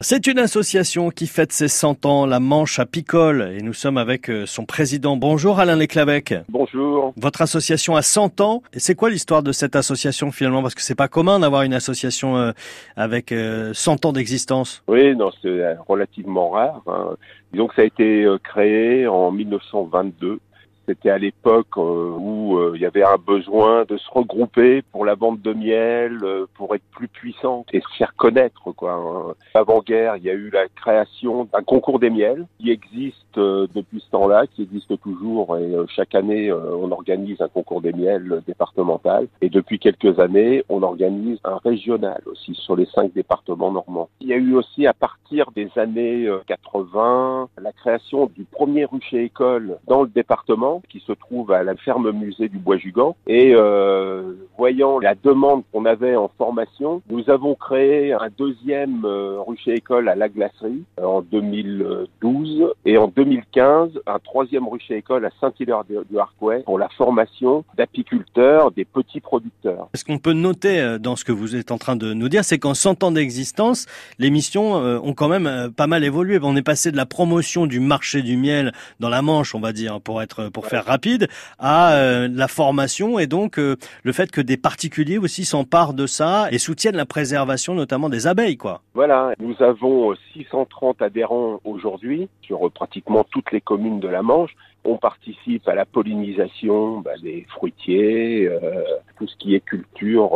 C'est une association qui fête ses 100 ans, la Manche à Picole, et nous sommes avec euh, son président. Bonjour Alain Leclavec. Bonjour. Votre association a 100 ans, et c'est quoi l'histoire de cette association finalement? Parce que c'est pas commun d'avoir une association euh, avec 100 euh, ans d'existence. Oui, non, c'est relativement rare. Hein. Disons que ça a été créé en 1922 c'était à l'époque euh, où euh, il y avait un besoin de se regrouper pour la vente de miel, euh, pour être plus puissante et se faire connaître. Quoi. Hein. Avant-guerre, il y a eu la création d'un concours des miels qui existe depuis ce temps-là, qui existe toujours et chaque année on organise un concours des miels départemental et depuis quelques années on organise un régional aussi sur les cinq départements normands. Il y a eu aussi à partir des années 80 la création du premier rucher école dans le département qui se trouve à la ferme musée du Bois-Jugand. Et euh, voyant la demande qu'on avait en formation, nous avons créé un deuxième euh, rucher école à la glacerie euh, en 2012 et en 2015 un troisième rucher école à Saint-Hilaire du Harcouët pour la formation d'apiculteurs, des petits producteurs. Ce qu'on peut noter dans ce que vous êtes en train de nous dire, c'est qu'en 100 ans d'existence, les missions ont quand même pas mal évolué. On est passé de la promotion du marché du miel dans la Manche, on va dire, pour être pour faire rapide, à euh, la formation et donc euh, le fait que des particuliers aussi s'emparent de ça et soutiennent la préservation notamment des abeilles, quoi. Voilà, nous avons 630 adhérents aujourd'hui sur pratiquement toutes les communes de la Manche. On participe à la pollinisation bah, des fruitiers, euh, tout ce qui est culture.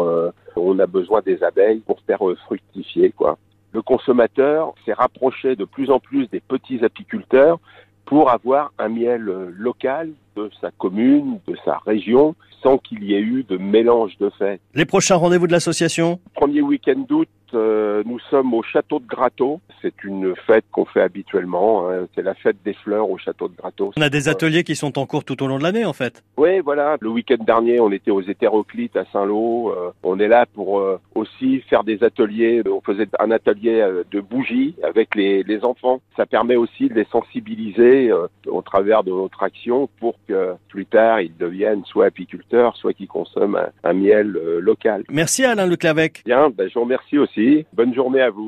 on a besoin des abeilles pour faire fructifier, quoi. Le consommateur s'est rapproché de plus en plus des petits apiculteurs pour avoir un miel local de sa commune, de sa région, sans qu'il y ait eu de mélange de faits. Les prochains rendez-vous de l'association? Premier week-end d'août, euh, nous sommes au château de Grateau. C'est une fête qu'on fait habituellement. Hein. C'est la fête des fleurs au château de Grateau. On a des ateliers qui sont en cours tout au long de l'année, en fait. Oui, voilà. Le week-end dernier, on était aux hétéroclites à Saint-Lô. Euh, on est là pour euh, aussi faire des ateliers. On faisait un atelier de bougies avec les, les, enfants. Ça permet aussi de les sensibiliser au travers de notre action pour que plus tard, ils deviennent soit apiculteurs, soit qu'ils consomment un, miel local. Merci Alain Leclavec. Bien, ben, je vous remercie aussi. Bonne journée à vous.